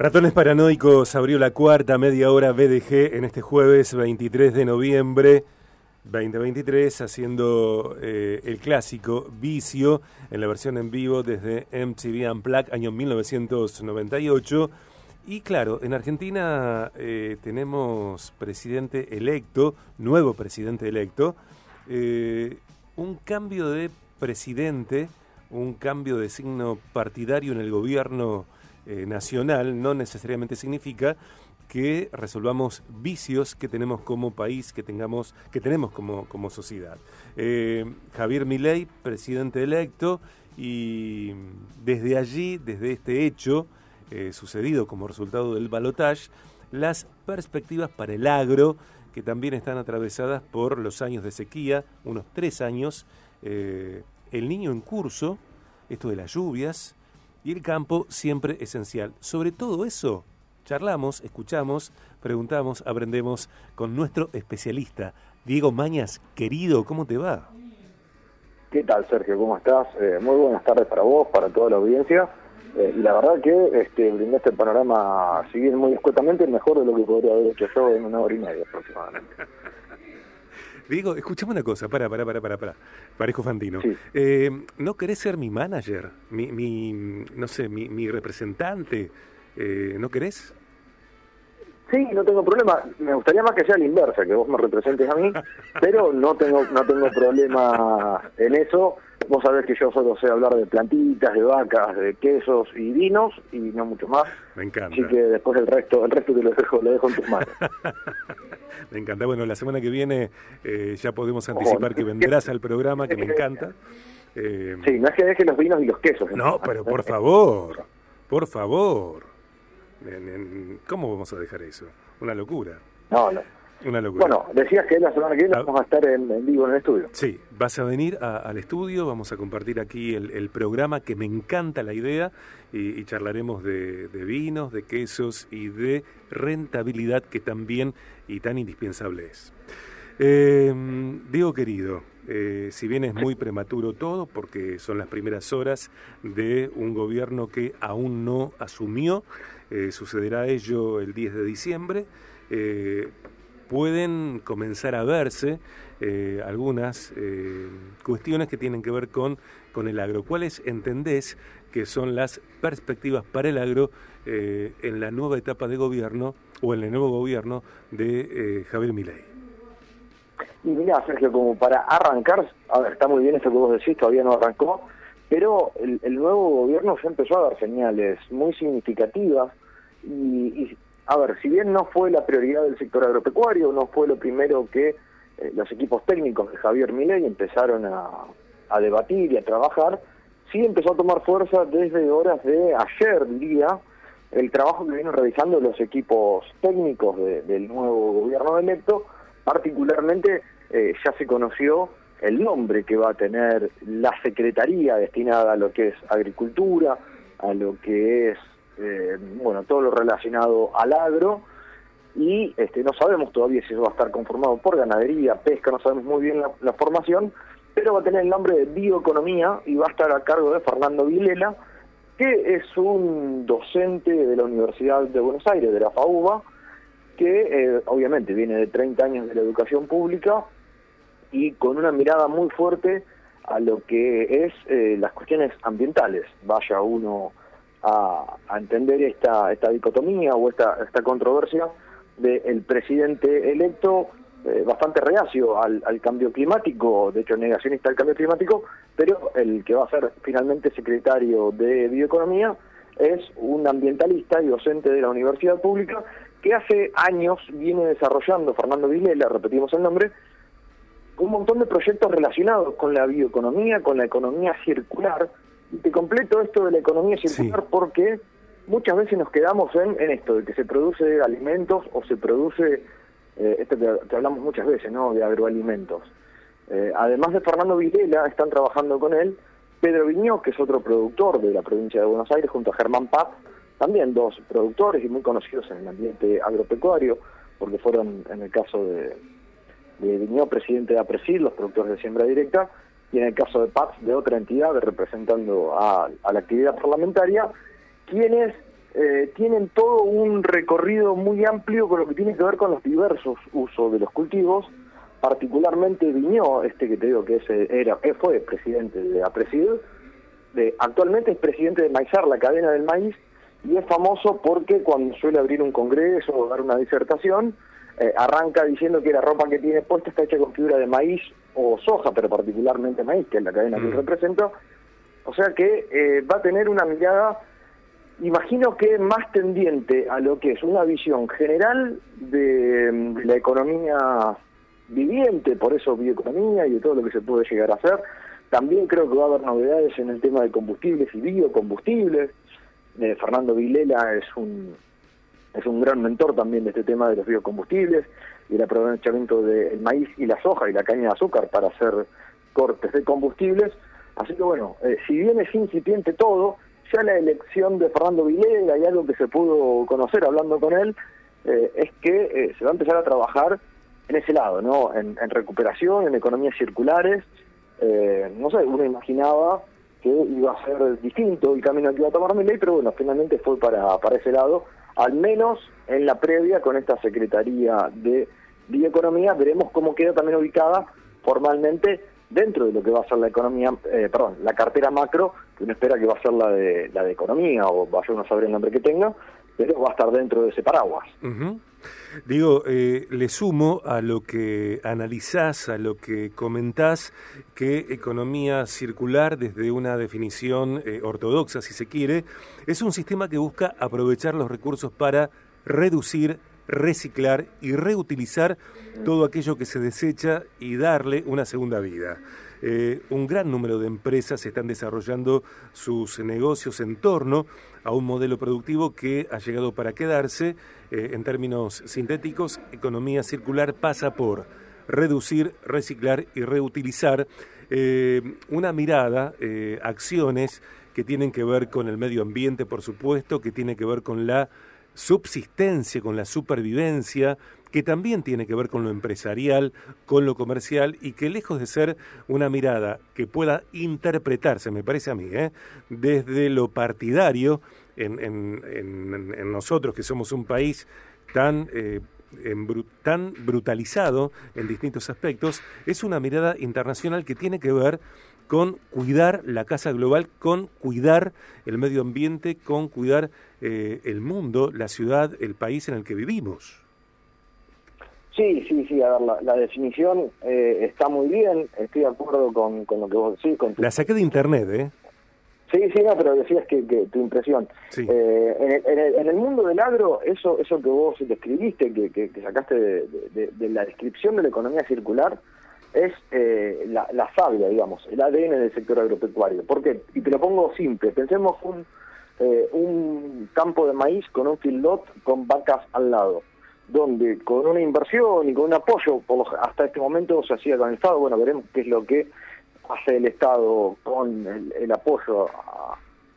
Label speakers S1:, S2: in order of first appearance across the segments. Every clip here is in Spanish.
S1: Ratones Paranoicos abrió la cuarta media hora BDG en este jueves 23 de noviembre 2023, haciendo eh, el clásico Vicio en la versión en vivo desde MTV Unplugged, año 1998. Y claro, en Argentina eh, tenemos presidente electo, nuevo presidente electo, eh, un cambio de presidente, un cambio de signo partidario en el gobierno eh, nacional no necesariamente significa que resolvamos vicios que tenemos como país, que tengamos, que tenemos como, como sociedad. Eh, Javier Milei, presidente electo, y desde allí, desde este hecho eh, sucedido como resultado del balotaje, las perspectivas para el agro, que también están atravesadas por los años de sequía, unos tres años, el niño en curso, esto de las lluvias, y el campo siempre esencial. Sobre todo eso, charlamos, escuchamos, preguntamos, aprendemos con nuestro especialista, Diego Mañas. Querido, ¿cómo te va?
S2: ¿Qué tal, Sergio? ¿Cómo estás? Eh, muy buenas tardes para vos, para toda la audiencia. Eh, y la verdad que este, brindaste el panorama, si bien muy escuetamente, mejor de lo que podría haber hecho yo en una hora y media aproximadamente.
S1: Digo, escuchame una cosa, para, para, para, para, para. Parezco Fantino. Eh, ¿No querés ser mi manager? Mi, mi no sé, mi, mi representante. Eh, ¿No querés?
S2: Sí, no tengo problema. Me gustaría más que sea la inversa, que vos me representes a mí, pero no tengo, no tengo problema en eso. Vos sabés que yo solo sé hablar de plantitas, de vacas, de quesos y vinos y no mucho más.
S1: Me encanta.
S2: Así que después el resto, el resto te lo dejo, lo dejo en tus manos.
S1: me encanta. Bueno, la semana que viene eh, ya podemos anticipar que vendrás al programa, que me encanta.
S2: Eh, sí, no es que deje los vinos y los quesos.
S1: No, pero por favor, por favor. ¿Cómo vamos a dejar eso? Una locura.
S2: No, no.
S1: Una locura.
S2: Bueno, decías que la semana que viene ah. vamos a estar en, vivo en el estudio.
S1: Sí, vas a venir al estudio, vamos a compartir aquí el, programa, que me encanta la idea, y, charlaremos de, vinos, de quesos y de rentabilidad, que también y tan indispensable es. Eh, Diego querido, eh, si bien es muy prematuro todo, porque son las primeras horas de un gobierno que aún no asumió, eh, sucederá ello el 10 de diciembre, pueden comenzar a verse eh, algunas eh, cuestiones que tienen que ver con, con el agro. ¿Cuáles entendés que son las perspectivas para el agro eh, en la nueva etapa de gobierno o en el nuevo gobierno de Javier Milei?
S2: Y mira, Sergio, como para arrancar, está muy bien eso que vos decís, todavía no arrancó, pero el, nuevo gobierno ya empezó a dar señales muy significativas y a ver, si bien no fue la prioridad del sector agropecuario, no fue lo primero que eh, los equipos técnicos de Javier Milei empezaron a, debatir y a trabajar, sí empezó a tomar fuerza desde horas de ayer, diría, el trabajo que vienen realizando los equipos técnicos del nuevo gobierno electo, particularmente eh, ya se conoció el nombre que va a tener la secretaría destinada a lo que es agricultura, a lo que es eh, bueno, todo lo relacionado al agro y este, no sabemos todavía si eso va a estar conformado por ganadería, pesca, no sabemos muy bien la, formación, pero va a tener el nombre de bioeconomía y va a estar a cargo de Fernando Vilela, que es un docente de la Universidad de Buenos Aires, de la FAUBA, que eh, obviamente viene de 30 años de la educación pública y con una mirada muy fuerte a lo que es eh, las cuestiones ambientales. Vaya uno a, entender esta, esta dicotomía o esta, esta controversia del presidente electo eh, bastante reacio al, cambio climático, de hecho negacionista al cambio climático, pero el que va a ser finalmente secretario de Bioeconomía es un ambientalista y docente de la universidad pública que hace años viene desarrollando, Fernando Vilela, repetimos el nombre, un montón de proyectos relacionados con la bioeconomía, con la economía circular, te completo esto de la economía circular porque muchas veces nos quedamos en, en, esto, de que se produce alimentos o se produce, eh, esto que, hablamos muchas veces, ¿no? De agroalimentos. Eh, además de Fernando Vilela, están trabajando con él Pedro Viñó, que es otro productor de la provincia de Buenos Aires, junto a Germán Paz, también dos productores y muy conocidos en el ambiente agropecuario, porque fueron, en el caso de, de Viñó, presidente de APRESID, los productores de siembra directa, y en el caso de Paz de otra entidad representando a, la actividad parlamentaria, quienes eh, tienen todo un recorrido muy amplio con lo que tiene que ver con los diversos usos de los cultivos, particularmente Viñó, este que te digo que es, era, fue presidente de APRESID, actualmente es presidente de Maizar, la cadena del maíz, y es famoso porque cuando suele abrir un congreso o dar una disertación, eh, arranca diciendo que la ropa que tiene puesta está hecha con fibra de maíz o soja, pero particularmente maíz, que es la cadena que mm. represento. O sea que eh, va a tener una mirada, imagino que más tendiente a lo que es una visión general de, la economía viviente, por eso bioeconomía y de todo lo que se puede llegar a hacer. También creo que va a haber novedades en el tema de combustibles y biocombustibles. Eh, Fernando Vilela es un es un gran mentor también de este tema de los biocombustibles y el aprovechamiento del maíz y la soja y la caña de azúcar para hacer cortes de combustibles. Así que bueno, eh, si bien es incipiente todo, ya la elección de Fernando Vilega y algo que se pudo conocer hablando con él, eh, es que eh, se va a empezar a trabajar en ese lado, ¿no? En, recuperación, en economías circulares. no sé, uno imaginaba que iba a ser distinto el camino que iba a tomar ley, pero bueno, finalmente fue para, para ese lado al menos en la previa con esta Secretaría de Bioeconomía, veremos cómo queda también ubicada formalmente dentro de lo que va a ser la economía, eh, perdón, la cartera macro, que uno espera que va a ser la de, la de economía, o vaya uno a saber el nombre que tenga, pero va a estar dentro de ese paraguas.
S1: Digo, eh, le sumo a lo que analizás, a lo que comentás, que economía circular, desde una definición eh, ortodoxa, si se quiere, es un sistema que busca aprovechar los recursos para reducir, reciclar y reutilizar todo aquello que se desecha y darle una segunda vida. Eh, un gran número de empresas están desarrollando sus negocios en torno a un modelo productivo que ha llegado para quedarse. Eh, en términos sintéticos, economía circular pasa por reducir, reciclar y reutilizar. Eh, una mirada, acciones que tienen que ver con el medio ambiente, por supuesto, que tiene que ver con la subsistencia, con la supervivencia, que también tiene que ver con lo empresarial, con lo comercial y que lejos de ser una mirada que pueda interpretarse, me parece a mí, ¿eh? desde lo partidario, en, nosotros que somos un país tan... Eh, tan brutalizado en distintos aspectos, es una mirada internacional que tiene que ver con cuidar la casa global, con cuidar el medio ambiente, con cuidar eh, el mundo, la ciudad, el país en el que vivimos.
S2: Sí, sí, sí, a ver, la, definición eh, está muy bien, estoy de acuerdo con, con lo que vos decís. Con
S1: La saqué de internet, ¿eh?
S2: Sí, sí, no, pero decías que, tu impresión. Eh, en, el, en, el, mundo del agro, eso eso que vos describiste, que, que, sacaste de, la descripción de la economía circular, es eh, la, la sabia, digamos, el ADN del sector agropecuario. ¿Por qué? Y te lo pongo simple, pensemos un, eh, un campo de maíz con un filot con vacas al lado donde con una inversión y con un apoyo, por hasta este momento se hacía con el Estado, bueno, veremos qué es lo que hace el Estado con el, apoyo,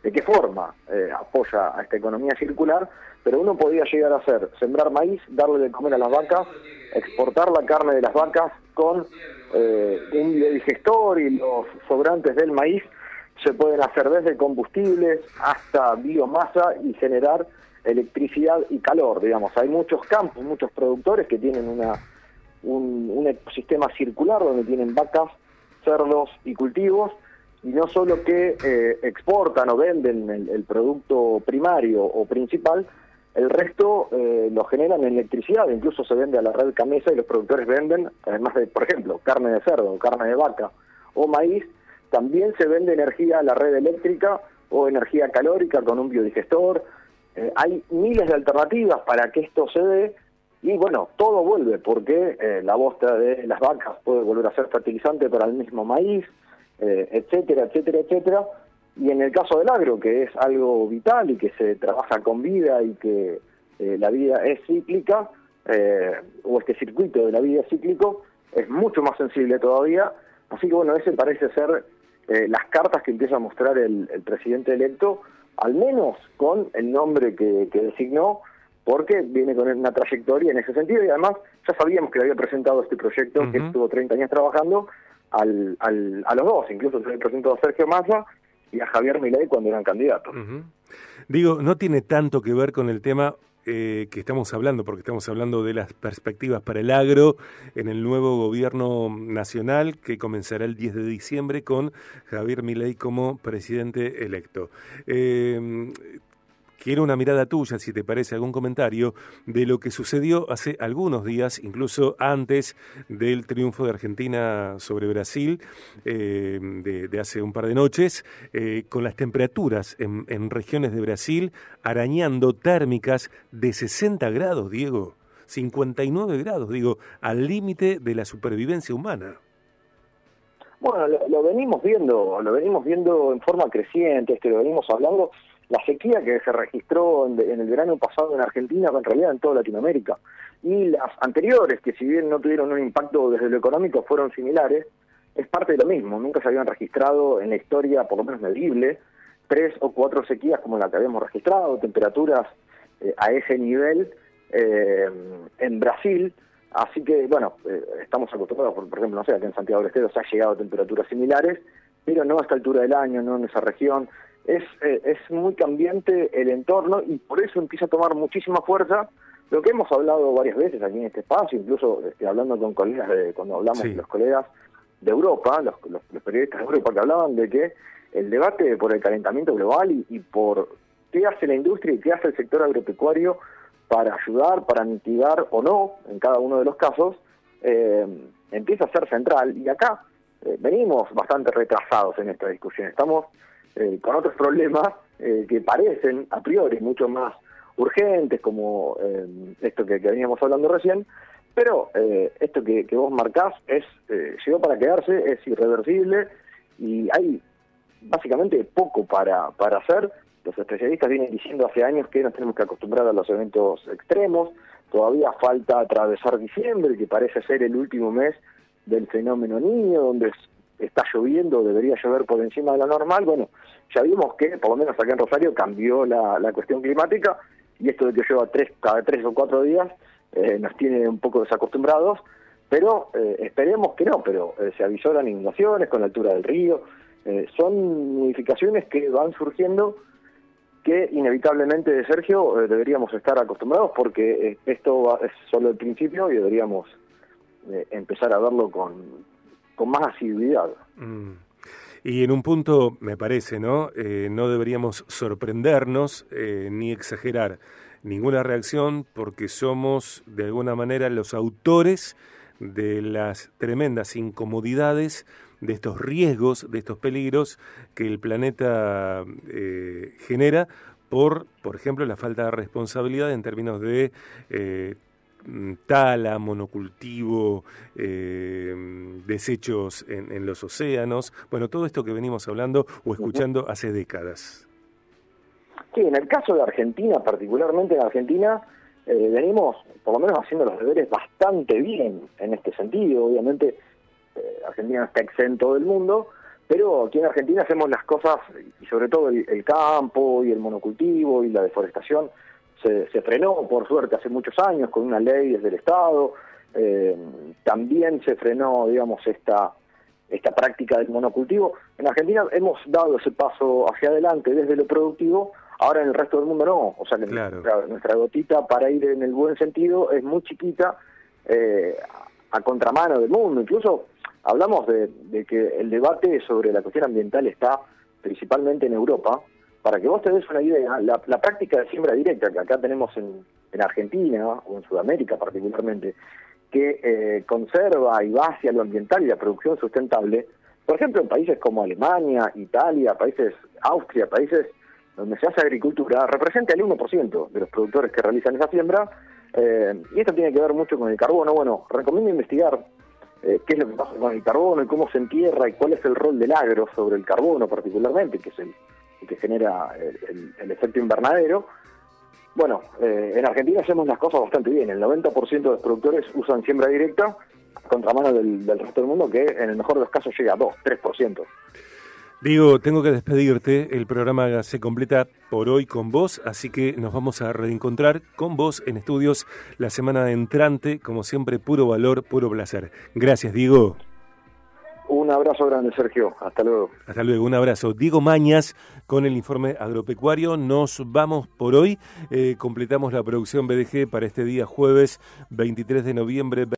S2: de qué forma eh, apoya a esta economía circular, pero uno podía llegar a hacer, sembrar maíz, darle de comer a las vacas, exportar la carne de las vacas con eh, un biodigestor y los sobrantes del maíz se pueden hacer desde combustibles hasta biomasa y generar electricidad y calor, digamos. Hay muchos campos, muchos productores que tienen una, un, ecosistema circular donde tienen vacas, cerdos y cultivos, y no solo que eh, exportan o venden el, producto primario o principal, el resto eh, lo generan en electricidad, incluso se vende a la red Camesa y los productores venden, además de, por ejemplo, carne de cerdo, carne de vaca o maíz, también se vende energía a la red eléctrica o energía calórica con un biodigestor, eh, hay miles de alternativas para que esto se dé y bueno, todo vuelve porque eh, la bosta de las vacas puede volver a ser fertilizante para el mismo maíz, eh, etcétera, etcétera, etcétera. Y en el caso del agro, que es algo vital y que se trabaja con vida y que la vida es cíclica, o este circuito de la vida es cíclico, es mucho más sensible todavía. Así que bueno, ese parece ser las cartas que empieza a mostrar el presidente electo al menos con el nombre que, designó, porque viene con una trayectoria en ese sentido y además ya sabíamos que le había presentado este proyecto que estuvo 30 años trabajando al, al, a los dos, incluso se le presentó a Sergio Massa y a Javier Milei cuando eran candidatos.
S1: Digo, no tiene tanto que ver con el tema eh, que estamos hablando, porque estamos hablando de las perspectivas para el agro en el nuevo gobierno nacional que comenzará el 10 de diciembre con Javier Milei como presidente electo. Eh, Quiero una mirada tuya, si te parece, algún comentario de lo que sucedió hace algunos días, incluso antes del triunfo de Argentina sobre Brasil, eh, de, hace un par de noches, eh, con las temperaturas en, en regiones de Brasil arañando térmicas de 60 grados, Diego. 59 grados, digo, al límite de la supervivencia humana.
S2: Bueno, lo, venimos viendo, lo venimos viendo en forma creciente, este, lo venimos hablando, la sequía que se registró en, el verano pasado en Argentina, en realidad en toda Latinoamérica, y las anteriores, que si bien no tuvieron un impacto desde lo económico, fueron similares, es parte de lo mismo, nunca se habían registrado en la historia, por lo menos medible, tres o cuatro sequías como la que habíamos registrado, temperaturas eh, a ese nivel eh, en Brasil, Así que, bueno, eh, estamos acostumbrados, por, ejemplo, no sé, aquí en Santiago del Estero se ha llegado a temperaturas similares, pero no a esta altura del año, no en esa región. Es, eh, es muy cambiante el entorno y por eso empieza a tomar muchísima fuerza lo que hemos hablado varias veces aquí en este espacio, incluso este, hablando con colegas, de, cuando hablamos de los colegas de Europa, los, los, periodistas de Europa que hablaban de que el debate por el calentamiento global y, y por qué hace la industria y qué hace el sector agropecuario para ayudar, para mitigar o no, en cada uno de los casos, eh, empieza a ser central. Y acá eh, venimos bastante retrasados en esta discusión. Estamos eh, con otros problemas que parecen a priori mucho más urgentes, como esto que, veníamos hablando recién, pero esto que, vos marcás es llegó para quedarse, es irreversible y hay básicamente poco para, para hacer los especialistas vienen diciendo hace años que nos tenemos que acostumbrar a los eventos extremos, todavía falta atravesar diciembre, que parece ser el último mes del fenómeno niño, donde está lloviendo, debería llover por encima de lo normal. Bueno, ya que, por lo menos acá en Rosario, cambió la, cuestión climática y esto de que llueva tres, cada tres o cuatro días eh, nos tiene un poco desacostumbrados, pero eh, esperemos que no, pero eh, se avisoran inundaciones con la altura del río, son modificaciones que van surgiendo que inevitablemente, Sergio, eh, deberíamos estar acostumbrados porque eh, esto es solo el principio y deberíamos eh, empezar a verlo con, con más asiduidad. Mm.
S1: Y en un punto, me parece, ¿no? no deberíamos sorprendernos ni exagerar ninguna reacción porque somos, de alguna manera, los autores de las tremendas incomodidades de estos riesgos, de estos peligros que el planeta eh, genera por, por ejemplo, la falta de responsabilidad en términos de eh, tala, monocultivo, eh, desechos en, los océanos, bueno, todo esto que venimos hablando o escuchando hace décadas.
S2: Sí, en el caso de Argentina, particularmente en Argentina, venimos por lo menos haciendo los deberes bastante bien en este sentido, obviamente eh, Argentina está exento del mundo, pero aquí en Argentina hacemos las cosas, y sobre todo el, campo y el monocultivo y la deforestación, se, frenó, por suerte, hace muchos años con una ley desde el Estado. Eh, también se frenó, digamos, esta, esta práctica del monocultivo. En Argentina hemos dado ese paso hacia adelante desde lo productivo, ahora en el resto del mundo no. O sea que nuestra, gotita para ir en el buen sentido es muy chiquita eh, a contramano del mundo. Incluso hablamos de, que el debate sobre la cuestión ambiental está principalmente en Europa. Para que vos te des una idea, la, práctica de siembra directa que acá tenemos en, Argentina o en Sudamérica particularmente, que eh, conserva y va hacia lo ambiental y la producción sustentable, por ejemplo, en países como Alemania, Italia, países, Austria, países donde se hace agricultura, representa el 1% de los productores que realizan esa siembra, eh, y esto tiene que ver mucho con el carbono. Bueno, recomiendo investigar eh, qué es lo que pasa con el carbono y cómo se entierra y cuál es el rol del agro sobre el carbono particularmente, que es el, que genera el, efecto invernadero. Bueno, eh, en Argentina hacemos las cosas bastante bien. El 90% de los productores usan siembra directa, contramano del, del resto del mundo, que en el mejor de los casos llega a 2, 3%.
S1: Digo, tengo que despedirte. El programa se completa por hoy con vos, así que nos vamos a reencontrar con vos en estudios la semana entrante. Como siempre, puro valor, puro placer. Gracias, Diego.
S2: Un abrazo grande, Sergio. Hasta luego.
S1: Hasta luego, un abrazo. Diego Mañas con el informe agropecuario. Nos vamos por hoy. Eh, completamos la producción BDG para este día jueves 23 de noviembre.